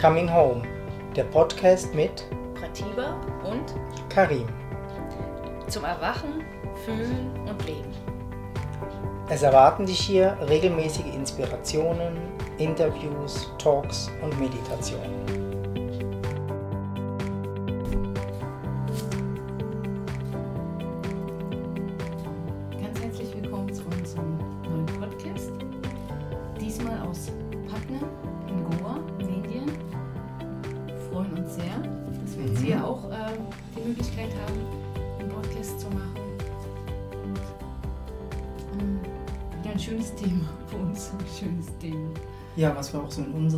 Coming Home, der Podcast mit Pratiba und Karim. zum Erwachen, Fühlen und Leben. Es erwarten dich hier regelmäßige Inspirationen, Interviews, Talks und Meditationen.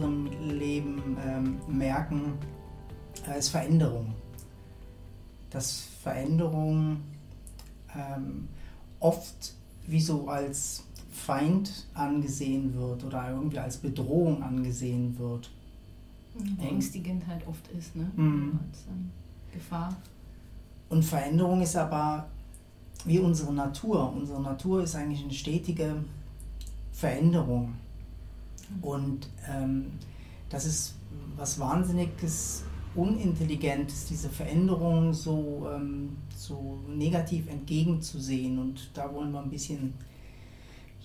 Unserem Leben ähm, merken, äh, ist Veränderung. Dass Veränderung ähm, oft wie so als Feind angesehen wird oder irgendwie als Bedrohung angesehen wird. Ängstigend halt oft ist, ne? Mhm. Als ähm, Gefahr. Und Veränderung ist aber wie unsere Natur. Unsere Natur ist eigentlich eine stetige Veränderung. Und ähm, das ist was Wahnsinniges, Unintelligentes, diese Veränderung so, ähm, so negativ entgegenzusehen. Und da wollen wir ein bisschen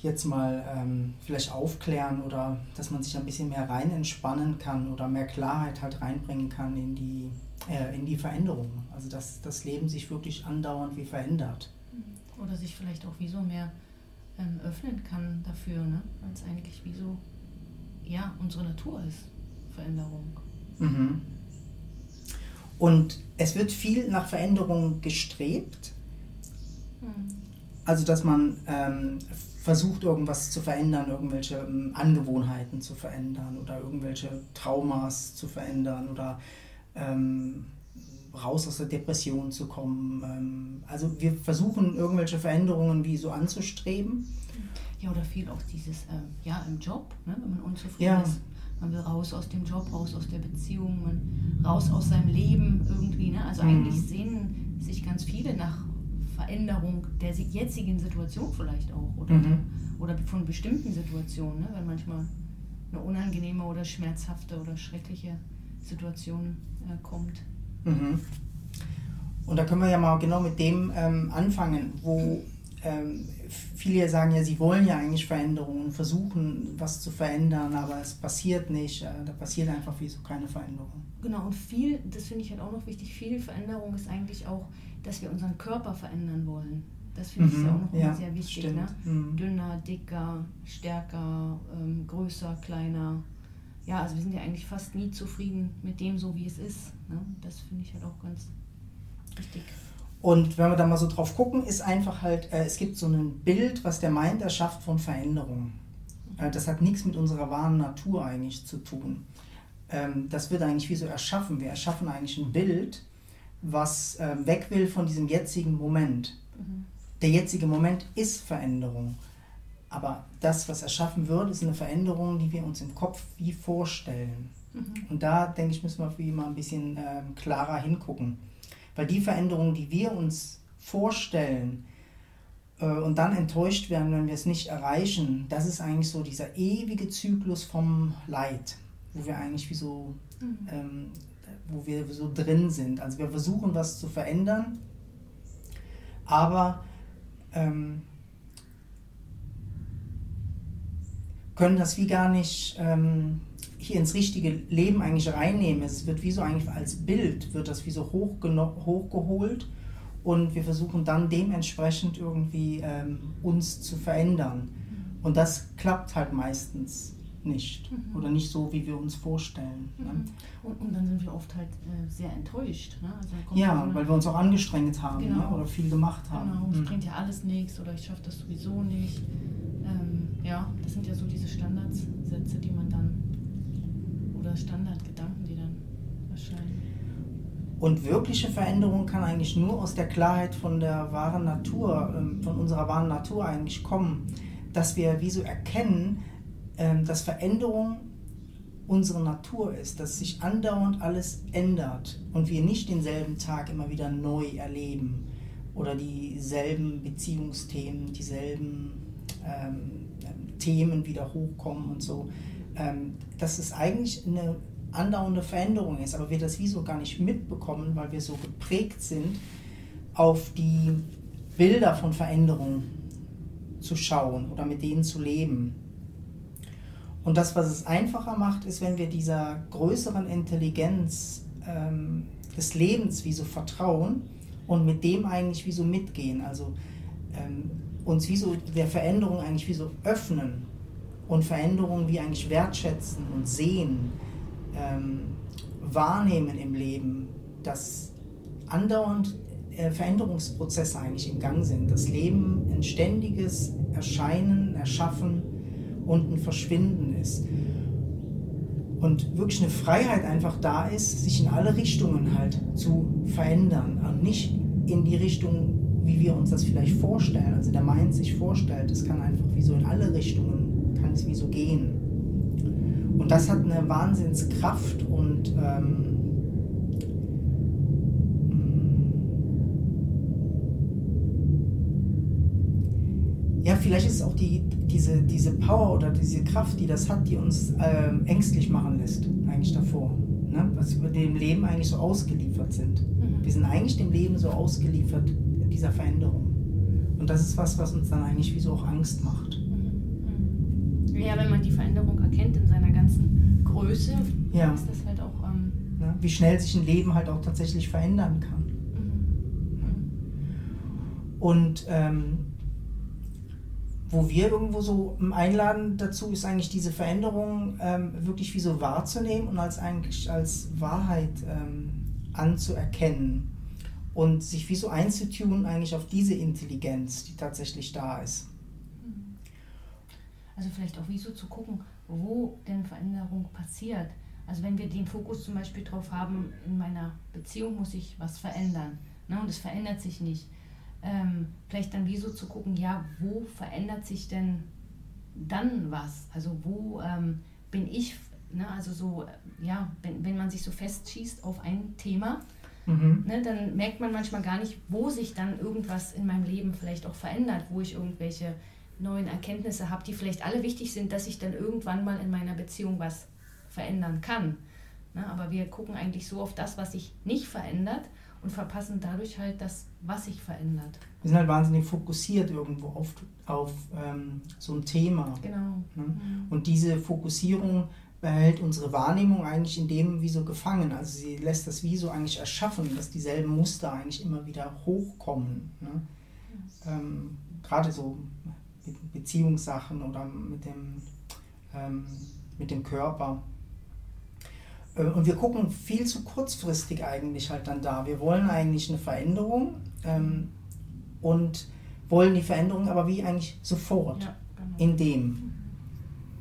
jetzt mal ähm, vielleicht aufklären oder dass man sich ein bisschen mehr rein entspannen kann oder mehr Klarheit halt reinbringen kann in die, äh, in die Veränderung. Also dass das Leben sich wirklich andauernd wie verändert. Oder sich vielleicht auch wie so mehr ähm, öffnen kann dafür, ne? weil eigentlich wie so, ja, unsere Natur ist, Veränderung. Mhm. Und es wird viel nach Veränderung gestrebt. Also, dass man ähm, versucht, irgendwas zu verändern, irgendwelche ähm, Angewohnheiten zu verändern oder irgendwelche Traumas zu verändern oder ähm, raus aus der Depression zu kommen. Ähm, also, wir versuchen, irgendwelche Veränderungen wie so anzustreben. Ja, oder viel auch dieses, ähm, ja, im Job, ne? wenn man unzufrieden Ja. ist. Man will raus aus dem Job, raus aus der Beziehung, man raus aus seinem Leben irgendwie. Ne? Also Mhm. eigentlich sehnen sich ganz viele nach Veränderung der jetzigen Situation vielleicht auch. Oder, Mhm. oder von bestimmten Situationen, ne? wenn manchmal eine unangenehme oder schmerzhafte oder schreckliche Situation äh, kommt. Mhm. Und da können wir ja mal genau mit dem ähm, anfangen, wo ähm, viele sagen ja, sie wollen ja eigentlich Veränderungen, versuchen was zu verändern, aber es passiert nicht. Äh, da passiert einfach wie so keine Veränderung. Genau, und viel, das finde ich halt auch noch wichtig, viel Veränderung ist eigentlich auch, dass wir unseren Körper verändern wollen. Das finde ich Mhm, ja auch noch ja, sehr wichtig. Ne? Mhm. Dünner, dicker, stärker, ähm, größer, kleiner. Ja, also wir sind ja eigentlich fast nie zufrieden mit dem, so wie es ist. Ne? Das finde ich halt auch ganz wichtig. Und wenn wir da mal so drauf gucken, ist einfach halt, äh, es gibt so ein Bild, was der Mind erschafft von Veränderung. Äh, das hat nichts mit unserer wahren Natur eigentlich zu tun. Ähm, das wird eigentlich wie so erschaffen. Wir erschaffen eigentlich ein Bild, was äh, weg will von diesem jetzigen Moment. Mhm. Der jetzige Moment ist Veränderung. Aber das, was erschaffen wird, ist eine Veränderung, die wir uns im Kopf wie vorstellen. Mhm. Und da, denke ich, müssen wir wie mal ein bisschen ähm, klarer hingucken. Weil die Veränderungen, die wir uns vorstellen äh, und dann enttäuscht werden, wenn wir es nicht erreichen, das ist eigentlich so dieser ewige Zyklus vom Leid, wo wir eigentlich wie so, Mhm. ähm, wo wir so drin sind. Also wir versuchen was zu verändern, aber ähm, können das wie gar nicht ähm, hier ins richtige Leben eigentlich reinnehmen. Es wird wie so eigentlich als Bild, wird das wie so hochgeholt und wir versuchen dann dementsprechend irgendwie ähm, uns zu verändern. Und das klappt halt meistens nicht Mhm. oder nicht so, wie wir uns vorstellen. Ne? Mhm. Und, und dann sind wir oft halt äh, sehr enttäuscht. Ne? Also Ja, weil wir uns auch angestrengt haben Genau. ne? oder viel gemacht haben. Genau, es Mhm. bringt ja alles nichts oder ich schaffe das sowieso nicht. Ähm, ja, das sind ja so diese Standardsätze, die man dann, oder Standardgedanken, die dann erscheinen. Und wirkliche Veränderung kann eigentlich nur aus der Klarheit von der wahren Natur, ähm, von unserer wahren Natur eigentlich kommen. Dass wir wie so erkennen, ähm, dass Veränderung unsere Natur ist, dass sich andauernd alles ändert und wir nicht denselben Tag immer wieder neu erleben oder dieselben Beziehungsthemen, dieselben ähm, Themen wieder hochkommen und so. Ähm, dass es eigentlich eine andauernde Veränderung ist, aber wir das wie so gar nicht mitbekommen, weil wir so geprägt sind, auf die Bilder von Veränderung zu schauen oder mit denen zu leben. Und das, was es einfacher macht, ist, wenn wir dieser größeren Intelligenz ähm, des Lebens wie so vertrauen und mit dem eigentlich wie so mitgehen. Also ähm, uns wie so der Veränderung eigentlich wie so öffnen und Veränderungen wie eigentlich wertschätzen und sehen, ähm, wahrnehmen im Leben, dass andauernd äh, Veränderungsprozesse eigentlich im Gang sind. Das Leben ein ständiges Erscheinen, Erschaffen und ein Verschwinden ist. Und wirklich eine Freiheit einfach da ist, sich in alle Richtungen halt zu verändern und nicht in die Richtung, wie wir uns das vielleicht vorstellen. Also der Mind sich vorstellt, es kann einfach wie so in alle Richtungen, so gehen. Und das hat eine Wahnsinnskraft und ähm, ja, vielleicht ist es auch die, diese, diese Power oder diese Kraft, die das hat, die uns ähm, ängstlich machen lässt, eigentlich davor. Ne? Was wir dem Leben eigentlich so ausgeliefert sind. Mhm. Wir sind eigentlich dem Leben so ausgeliefert, dieser Veränderung. Und das ist was, was uns dann eigentlich wie so auch Angst macht. Ja, wenn man die Veränderung erkennt in seiner ganzen Größe, ja. ist das halt auch. Ähm ja, wie schnell sich ein Leben halt auch tatsächlich verändern kann. Mhm. mhm. Und ähm, wo wir irgendwo so einladen dazu, ist eigentlich diese Veränderung ähm, wirklich wie so wahrzunehmen und als eigentlich als Wahrheit ähm, anzuerkennen und sich wie so einzutun eigentlich auf diese Intelligenz, die tatsächlich da ist. Also vielleicht auch wie so zu gucken, wo denn Veränderung passiert. Also wenn wir den Fokus zum Beispiel drauf haben, in meiner Beziehung muss ich was verändern ne, und es verändert sich nicht ähm, vielleicht dann wie so zu gucken, ja, wo verändert sich denn dann was? Also wo ähm, bin ich, ne, also so, ja, wenn, wenn man sich so festschießt auf ein Thema, mhm. ne, dann merkt man manchmal gar nicht, wo sich dann irgendwas in meinem Leben vielleicht auch verändert, wo ich irgendwelche neuen Erkenntnisse habe, die vielleicht alle wichtig sind, dass ich dann irgendwann mal in meiner Beziehung was verändern kann. Ne, aber wir gucken eigentlich so auf das, was sich nicht verändert und verpassen dadurch halt das, was sich verändert. Wir sind halt wahnsinnig fokussiert irgendwo auf, auf ähm, so ein Thema. Genau. Ne? Mhm. Und diese Fokussierung behält unsere Wahrnehmung eigentlich in dem wie so gefangen. Also sie lässt das wie so eigentlich erschaffen, dass dieselben Muster eigentlich immer wieder hochkommen. Ne? Yes. Ähm, Gerade so Beziehungssachen oder mit dem, ähm, mit dem Körper. Äh, und wir gucken viel zu kurzfristig eigentlich halt dann da. Wir wollen eigentlich eine Veränderung ähm, und wollen die Veränderung aber wie eigentlich sofort ja, genau. in dem.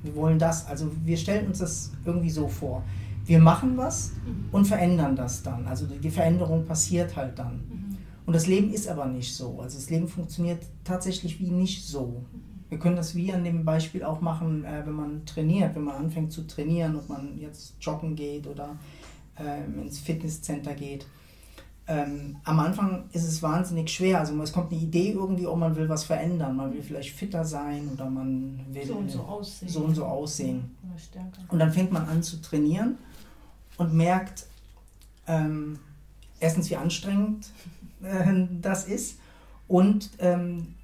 Wir wollen das, also wir stellen uns das irgendwie so vor. Wir machen was mhm. und verändern das dann. Also die Veränderung passiert halt dann. Und das Leben ist aber nicht so. Also das Leben funktioniert tatsächlich wie nicht so. Wir können das wie an dem Beispiel auch machen, äh, wenn man trainiert, wenn man anfängt zu trainieren, ob man jetzt joggen geht oder äh, ins Fitnesscenter geht. Ähm, am Anfang ist es wahnsinnig schwer. Also es kommt eine Idee irgendwie, ob man will was verändern. Man will vielleicht fitter sein oder man will so und so aussehen. So und, so aussehen. und dann fängt man an zu trainieren und merkt ähm, erstens, wie anstrengend äh, das ist und ähm,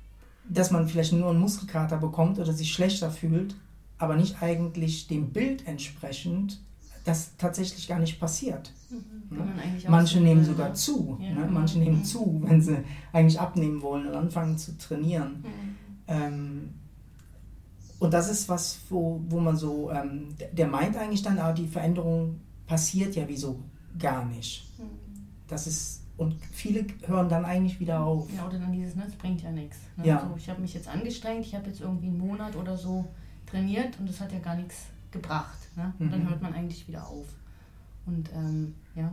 dass man vielleicht nur einen Muskelkater bekommt oder sich schlechter fühlt, aber nicht eigentlich dem Bild entsprechend, das tatsächlich gar nicht passiert. Mhm. Ne? Manche nehmen sogar zu. Ja. Ne? Manche nehmen mhm. zu, wenn sie eigentlich abnehmen wollen und anfangen zu trainieren. Mhm. Ähm, und das ist was, wo, wo man so, ähm, der meint eigentlich dann, aber die Veränderung passiert ja wieso gar nicht. Mhm. Das ist und viele hören dann eigentlich wieder auf. Ja, oder dann dieses, ne, das bringt ja nichts. Ne? Ja. Also ich habe mich jetzt angestrengt, ich habe jetzt irgendwie einen Monat oder so trainiert und das hat ja gar nichts gebracht. Ne? Und mhm. dann hört man eigentlich wieder auf. Und ähm, ja.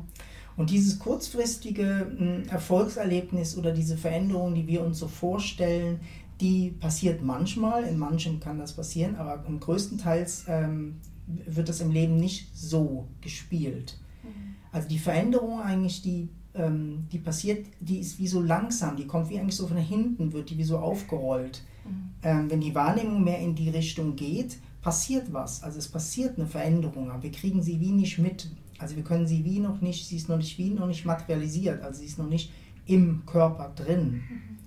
Und dieses kurzfristige hm, Erfolgserlebnis oder diese Veränderung, die wir uns so vorstellen, die passiert manchmal, in manchem kann das passieren, aber im größten Teils ähm, wird das im Leben nicht so gespielt. Mhm. Also die Veränderung eigentlich, die ähm, die passiert, die ist wie so langsam, die kommt wie eigentlich so von hinten, wird die wie so aufgerollt. Mhm. Ähm, wenn die Wahrnehmung mehr in die Richtung geht, passiert was. Also es passiert eine Veränderung, aber wir kriegen sie wie nicht mit. Also wir können sie wie noch nicht, sie ist noch nicht wie noch nicht materialisiert, also sie ist noch nicht im Körper drin. Mhm.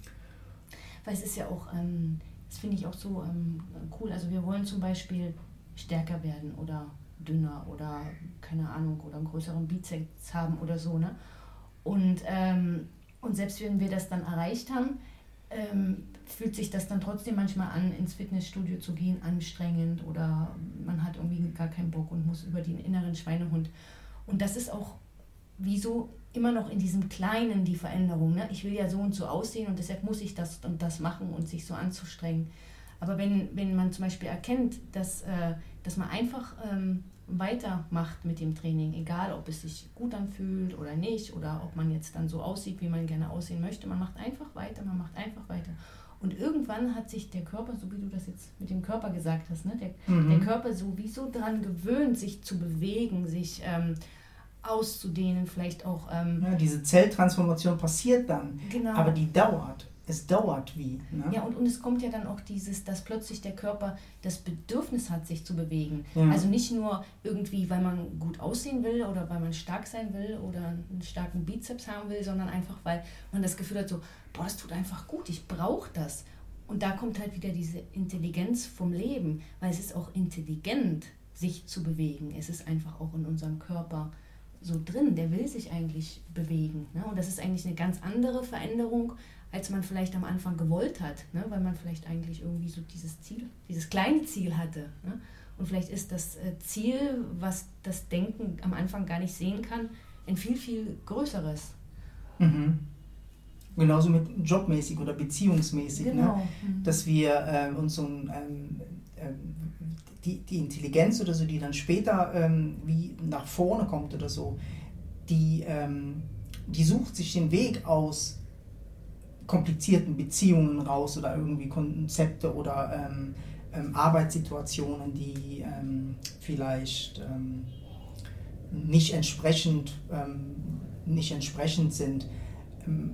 Weil es ist ja auch, ähm, das finde ich auch so ähm, cool. Also wir wollen zum Beispiel stärker werden oder dünner oder keine Ahnung oder einen größeren Bizeps haben oder so. Ne? Und, ähm, und selbst wenn wir das dann erreicht haben, ähm, fühlt sich das dann trotzdem manchmal an, ins Fitnessstudio zu gehen, anstrengend oder man hat irgendwie gar keinen Bock und muss über den inneren Schweinehund. Und das ist auch wieso immer noch in diesem Kleinen die Veränderung. Ne? Ich will ja so und so aussehen und deshalb muss ich das und das machen und sich so anzustrengen. Aber wenn, wenn man zum Beispiel erkennt, dass, äh, dass man einfach ähm, weitermacht mit dem Training, egal ob es sich gut anfühlt oder nicht, oder ob man jetzt dann so aussieht, wie man gerne aussehen möchte, man macht einfach weiter, man macht einfach weiter. Und irgendwann hat sich der Körper, so wie du das jetzt mit dem Körper gesagt hast, ne, der, mhm. der Körper sowieso daran gewöhnt, sich zu bewegen, sich ähm, auszudehnen, vielleicht auch. Ähm, ja, diese Zelltransformation passiert dann, genau. aber die dauert es dauert wie. Ne? Ja, und, und es kommt ja dann auch dieses, dass plötzlich der Körper das Bedürfnis hat, sich zu bewegen. Ja. Also nicht nur irgendwie, weil man gut aussehen will oder weil man stark sein will oder einen starken Bizeps haben will, sondern einfach, weil man das Gefühl hat, so, boah, das tut einfach gut, ich brauche das. Und da kommt halt wieder diese Intelligenz vom Leben, weil es ist auch intelligent, sich zu bewegen. Es ist einfach auch in unserem Körper so drin, der will sich eigentlich bewegen. Ne? Und das ist eigentlich eine ganz andere Veränderung, als man vielleicht am Anfang gewollt hat, ne? weil man vielleicht eigentlich irgendwie so dieses Ziel, dieses kleine Ziel hatte. Ne? Und vielleicht ist das äh, Ziel, was das Denken am Anfang gar nicht sehen kann, ein viel, viel größeres. Mhm. Genauso mit jobmäßig oder beziehungsmäßig, ne? genau. ne? dass wir äh, uns so ein, ähm, äh, die, die Intelligenz oder so, die dann später ähm, wie nach vorne kommt oder so, die, ähm, die sucht sich den Weg aus, komplizierten Beziehungen raus oder irgendwie Konzepte oder ähm, ähm, Arbeitssituationen, die ähm, vielleicht ähm, nicht, entsprechend, ähm, nicht entsprechend sind. Ähm,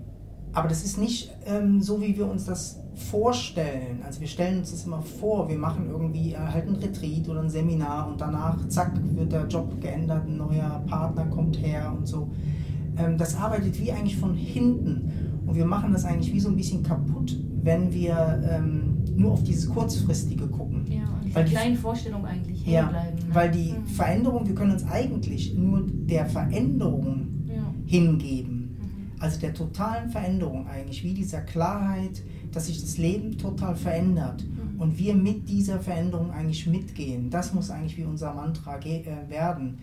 aber das ist nicht so, wie wir uns das vorstellen. Also wir stellen uns das immer vor, wir machen irgendwie äh, halt ein Retreat oder ein Seminar und danach, zack, wird der Job geändert, ein neuer Partner kommt her und so. das arbeitet wie eigentlich von hinten. Und wir machen das eigentlich wie so ein bisschen kaputt, wenn wir ähm, nur auf dieses kurzfristige gucken. Ja, und weil kleinen Vorstellungen eigentlich ja, bleiben. Ne? Weil die mhm. Veränderung, wir können uns eigentlich nur der Veränderung ja. hingeben. Mhm. Also der totalen Veränderung eigentlich, wie dieser Klarheit, dass sich das Leben total verändert mhm. und wir mit dieser Veränderung eigentlich mitgehen. Das muss eigentlich wie unser Mantra äh, werden.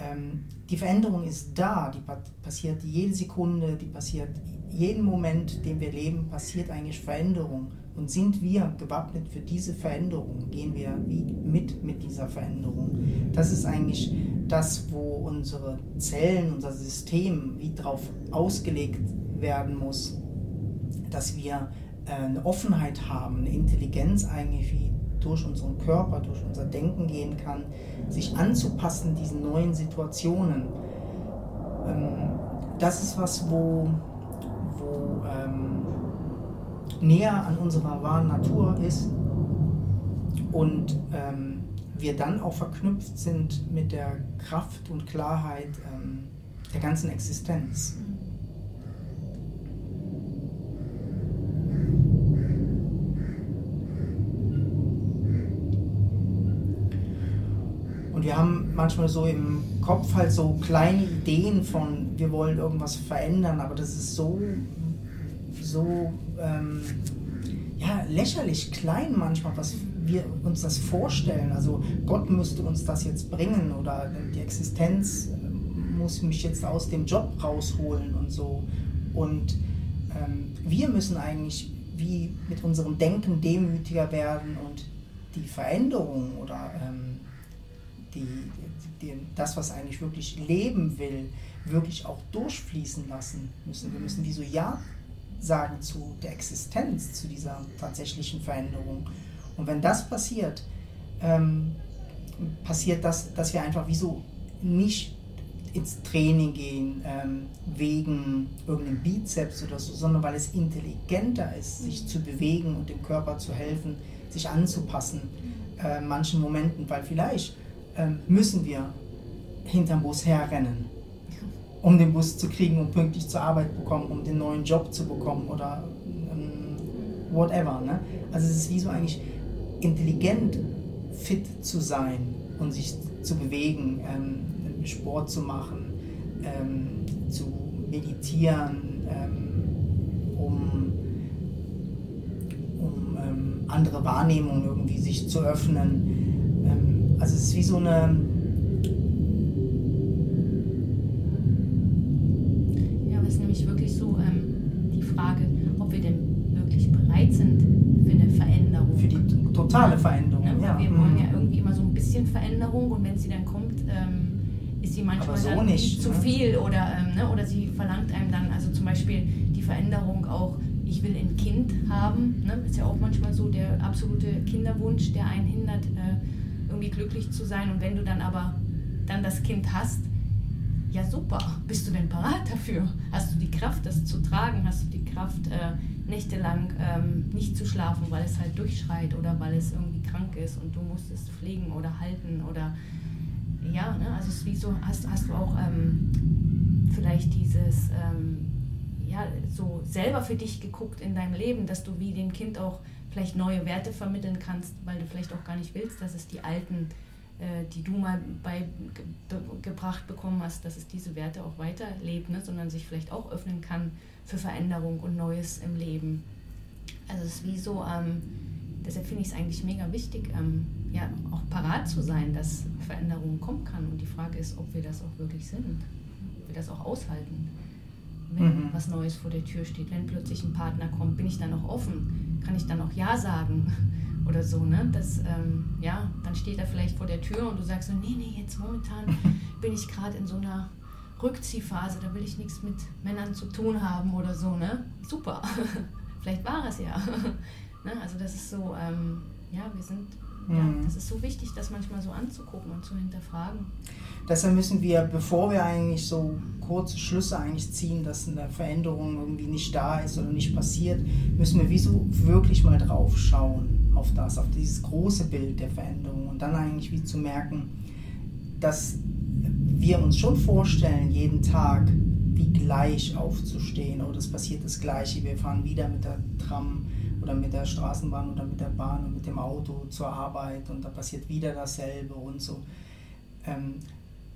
Ähm, die Veränderung ist da, die passiert jede Sekunde, die passiert jeden Moment, den wir leben, passiert eigentlich Veränderung. Und sind wir gewappnet für diese Veränderung? Gehen wir mit mit dieser Veränderung? Das ist eigentlich das, wo unsere Zellen, unser System wie darauf ausgelegt werden muss, dass wir äh, eine Offenheit haben, eine Intelligenz eigentlich wie durch unseren Körper, durch unser Denken gehen kann, sich anzupassen diesen neuen Situationen. Ähm, das ist was, wo wo ähm, näher an unserer wahren Natur ist und ähm, wir dann auch verknüpft sind mit der Kraft und Klarheit ähm, der ganzen Existenz. Und wir haben manchmal so im Kopf halt so kleine Ideen von, wir wollen irgendwas verändern, aber das ist so, so ähm, ja, lächerlich klein manchmal, was wir uns das vorstellen. Also Gott müsste uns das jetzt bringen oder die Existenz muss mich jetzt aus dem Job rausholen und so. Und ähm, wir müssen eigentlich wie mit unserem Denken demütiger werden und die Veränderung oder ähm, die, die, das, was eigentlich wirklich leben will, wirklich auch durchfließen lassen müssen. Wir müssen wie so Ja sagen zu der Existenz, zu dieser tatsächlichen Veränderung. Und wenn das passiert, ähm, passiert das, dass wir einfach wie so nicht ins Training gehen ähm, wegen irgendeinem Bizeps oder so, sondern weil es intelligenter ist, sich zu bewegen und dem Körper zu helfen, sich anzupassen äh, manchen Momenten, weil vielleicht müssen wir hinterm Bus herrennen, um den Bus zu kriegen, um pünktlich zur Arbeit zu bekommen, um den neuen Job zu bekommen oder ähm, whatever. Ne? Also es ist wie so eigentlich intelligent fit zu sein und sich zu bewegen, ähm, Sport zu machen, ähm, zu meditieren, ähm, um, um ähm, andere Wahrnehmungen irgendwie sich zu öffnen. Also es ist wie so eine Ja, aber es ist nämlich wirklich so ähm, die Frage, ob wir denn wirklich bereit sind für eine Veränderung. Für die totale Veränderung. Ne? Ja. Wir wollen mhm. ja irgendwie immer so ein bisschen Veränderung und wenn sie dann kommt, ähm, ist sie manchmal so dann nicht, zu ne? viel oder, ähm, ne? oder sie verlangt einem dann, also zum Beispiel die Veränderung auch, ich will ein Kind haben, ne? ist ja auch manchmal so der absolute Kinderwunsch, der einen hindert, äh, irgendwie glücklich zu sein und wenn du dann aber dann das Kind hast, ja super, bist du denn parat dafür? Hast du die Kraft, das zu tragen? Hast du die Kraft, äh, nächtelang ähm, nicht zu schlafen, weil es halt durchschreit oder weil es irgendwie krank ist und du musst es pflegen oder halten oder ja, ne? also es ist wie so, hast, hast du auch ähm, vielleicht dieses, ähm, ja, so selber für dich geguckt in deinem Leben, dass du wie dem Kind auch vielleicht neue Werte vermitteln kannst, weil du vielleicht auch gar nicht willst, dass es die alten, äh, die du mal beigebracht be bekommen hast, dass es diese Werte auch weiterlebt, ne? sondern sich vielleicht auch öffnen kann für Veränderung und Neues im Leben. Also es ist wie so, ähm, deshalb finde ich es eigentlich mega wichtig, ähm, ja, auch parat zu sein, dass Veränderung kommen kann. Und die Frage ist, ob wir das auch wirklich sind, ob wir das auch aushalten, wenn mhm. was Neues vor der Tür steht. Wenn plötzlich ein Partner kommt, bin ich dann auch offen? Kann ich dann auch Ja sagen? Oder so, ne? Das, ähm, ja, dann steht er vielleicht vor der Tür und du sagst so, nee, nee, jetzt momentan bin ich gerade in so einer Rückziehphase, da will ich nichts mit Männern zu tun haben oder so, ne? Super. vielleicht war es ja. ne? Also das ist so, ähm, ja, wir sind ja, mhm. das ist so wichtig, das manchmal so anzugucken und zu hinterfragen. Deshalb müssen wir, bevor wir eigentlich so kurze Schlüsse eigentlich ziehen, dass eine Veränderung irgendwie nicht da ist oder nicht passiert, müssen wir wieso wirklich mal drauf schauen auf das, auf dieses große Bild der Veränderung und dann eigentlich wie zu merken, dass wir uns schon vorstellen, jeden Tag wie gleich aufzustehen oder es passiert das Gleiche, wir fahren wieder mit der Tram oder mit der Straßenbahn oder mit der Bahn und mit dem Auto zur Arbeit und da passiert wieder dasselbe und so. Ähm,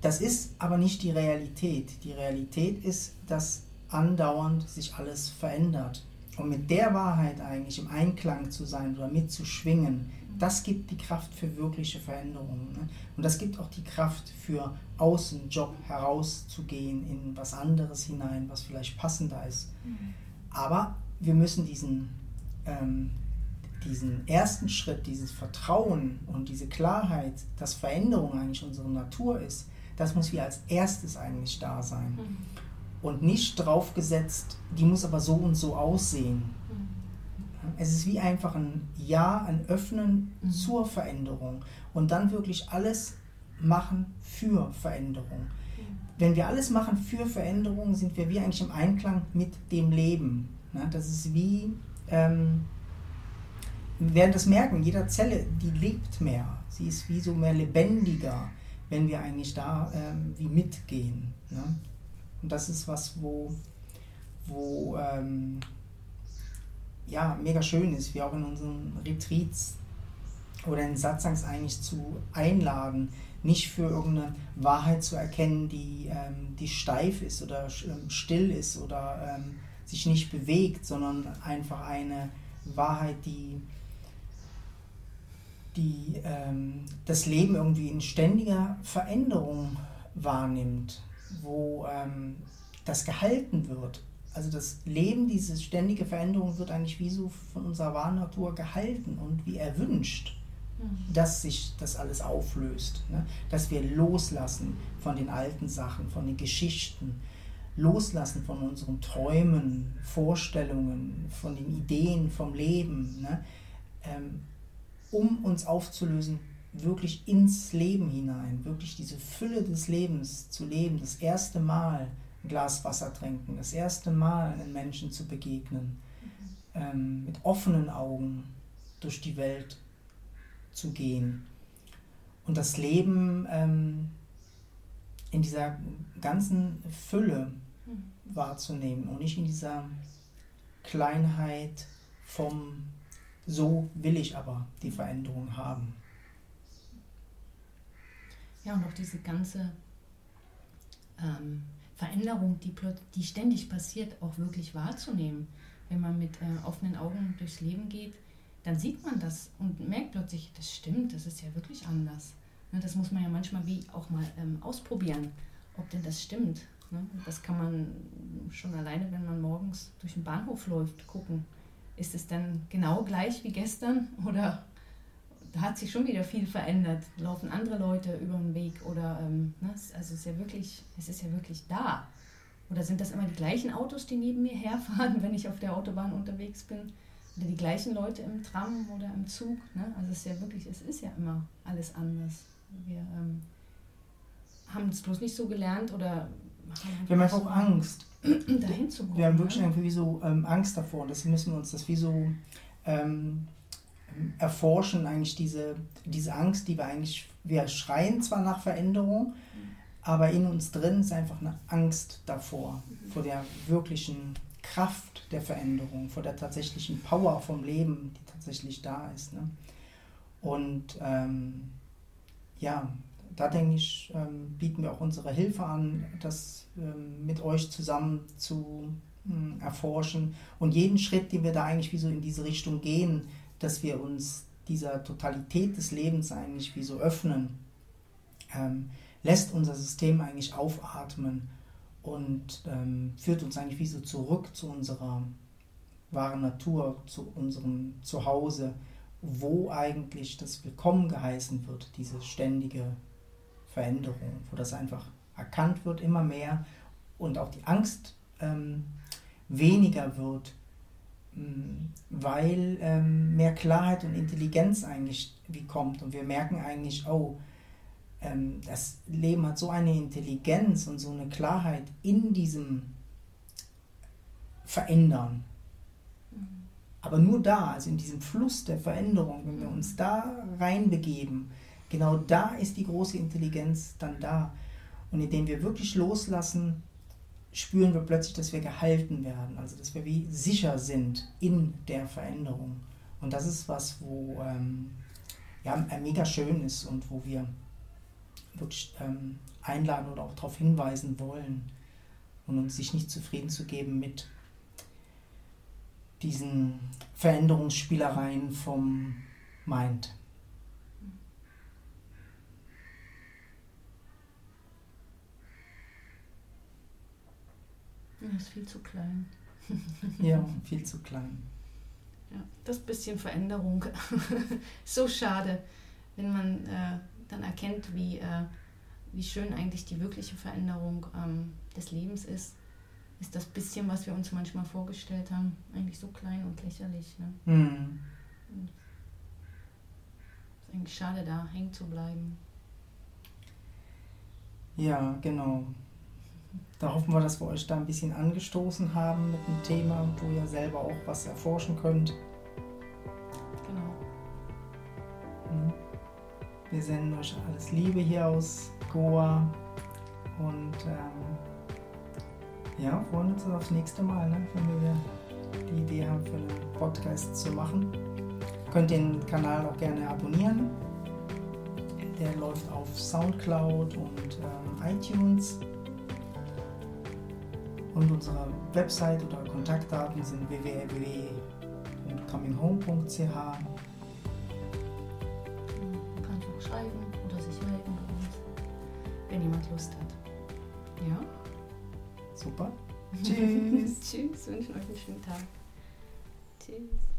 das ist aber nicht die Realität. Die Realität ist, dass andauernd sich alles verändert. Und mit der Wahrheit eigentlich im Einklang zu sein oder mitzuschwingen, das gibt die Kraft für wirkliche Veränderungen. Ne? Und das gibt auch die Kraft für außen Job herauszugehen in was anderes hinein, was vielleicht passender ist. Mhm. Aber wir müssen diesen ähm, diesen ersten Schritt, dieses Vertrauen und diese Klarheit, dass Veränderung eigentlich unsere Natur ist, das muss wir als erstes eigentlich da sein. Mhm. Und nicht draufgesetzt, die muss aber so und so aussehen. Mhm. Es ist wie einfach ein Ja, ein Öffnen mhm. zur Veränderung und dann wirklich alles machen für Veränderung. Mhm. Wenn wir alles machen für Veränderung, sind wir wie eigentlich im Einklang mit dem Leben. Das ist wie ähm, werden das merken, jeder Zelle, die lebt mehr. Sie ist wie so mehr lebendiger, wenn wir eigentlich da ähm, wie mitgehen. Ne? Und das ist was, wo, wo ähm, ja, mega schön ist, wie auch in unseren Retreats oder in Satsangs eigentlich zu einladen, nicht für irgendeine Wahrheit zu erkennen, die, ähm, die steif ist oder ähm, still ist oder ähm, sich nicht bewegt, sondern einfach eine Wahrheit, die, die ähm, das Leben irgendwie in ständiger Veränderung wahrnimmt, wo ähm, das gehalten wird. Also das Leben, diese ständige Veränderung wird eigentlich wie so von unserer wahren Natur gehalten und wie erwünscht, mhm. dass sich das alles auflöst, ne? dass wir loslassen von den alten Sachen, von den Geschichten, loslassen von unseren Träumen, Vorstellungen, von den Ideen vom Leben, ne? ähm, um uns aufzulösen, wirklich ins Leben hinein, wirklich diese Fülle des Lebens zu leben, das erste Mal ein Glas Wasser trinken, das erste Mal einen Menschen zu begegnen, ähm, mit offenen Augen durch die Welt zu gehen und das Leben ähm, in dieser ganzen Fülle. Wahrzunehmen und nicht in dieser Kleinheit vom so will ich aber die Veränderung haben. Ja, und auch diese ganze ähm, Veränderung, die, die ständig passiert, auch wirklich wahrzunehmen. Wenn man mit äh, offenen Augen durchs Leben geht, dann sieht man das und merkt plötzlich, das stimmt, das ist ja wirklich anders. Ne, das muss man ja manchmal wie auch mal ähm, ausprobieren, ob denn das stimmt. Ne? Das kann man schon alleine, wenn man morgens durch den Bahnhof läuft, gucken. Ist es dann genau gleich wie gestern oder hat sich schon wieder viel verändert. Laufen andere Leute über den Weg oder ähm, ne? also es ist ja wirklich, es ist ja wirklich da. Oder sind das immer die gleichen Autos, die neben mir herfahren, wenn ich auf der Autobahn unterwegs bin? Oder die gleichen Leute im Tram oder im Zug? Ne? Also es ist ja wirklich, es ist ja immer alles anders. Wir ähm, haben es bloß nicht so gelernt oder wir haben einfach Angst. dahin zu kommen. Wir haben wirklich ne? wie so ähm, Angst davor. Das müssen wir uns das wie so ähm, erforschen, eigentlich diese, diese Angst, die wir eigentlich, wir schreien zwar nach Veränderung, mhm. aber in uns drin ist einfach eine Angst davor, mhm. vor der wirklichen Kraft der Veränderung, vor der tatsächlichen Power vom Leben, die tatsächlich da ist. Ne? Und ähm, ja, da denke ich, ähm, bieten wir auch unsere Hilfe an, das ähm, mit euch zusammen zu ähm, erforschen. Und jeden Schritt, den wir da eigentlich wie so in diese Richtung gehen, dass wir uns dieser Totalität des Lebens eigentlich wie so öffnen, ähm, lässt unser System eigentlich aufatmen und ähm, führt uns eigentlich wie so zurück zu unserer wahren Natur, zu unserem Zuhause, wo eigentlich das Willkommen geheißen wird, diese ständige Veränderung, wo das einfach erkannt wird immer mehr und auch die Angst ähm, weniger wird, mm, weil ähm, mehr Klarheit und Intelligenz eigentlich wie kommt und wir merken eigentlich, oh, ähm, das Leben hat so eine Intelligenz und so eine Klarheit in diesem Verändern. Mhm. Aber nur da, also in diesem Fluss der Veränderung, wenn wir uns da reinbegeben, Genau da ist die große Intelligenz dann da. Und indem wir wirklich loslassen, spüren wir plötzlich, dass wir gehalten werden, also dass wir wie sicher sind in der Veränderung. Und das ist was, wo ähm, ja, mega schön ist und wo wir wirklich ähm, einladen oder auch darauf hinweisen wollen und uns sich nicht zufrieden zu geben mit diesen Veränderungsspielereien vom Mind. Das ist viel zu klein. ja, viel zu klein. Ja, das bisschen Veränderung. so schade, wenn man äh, dann erkennt, wie, äh, wie schön eigentlich die wirkliche Veränderung ähm, des Lebens ist. Ist das bisschen, was wir uns manchmal vorgestellt haben, eigentlich so klein und lächerlich. Ne? Mhm. ist eigentlich schade, da hängen zu bleiben. Ja, genau. Da hoffen wir, dass wir euch da ein bisschen angestoßen haben mit dem Thema, wo ihr selber auch was erforschen könnt. Genau. Mhm. Wir senden euch alles Liebe hier aus Goa und ähm, ja, freuen uns aufs nächste Mal, ne? wenn wir die Idee haben, für einen Podcast zu machen. Könnt den Kanal auch gerne abonnieren. Der läuft auf Soundcloud und ähm, iTunes. Und unsere Website oder Kontaktdaten sind www.cominghome.ch. Man kann auch schreiben oder sich melden bei uns, wenn jemand Lust hat. Ja? Super. Tschüss. Tschüss, wünschen euch einen schönen Tag. Tschüss.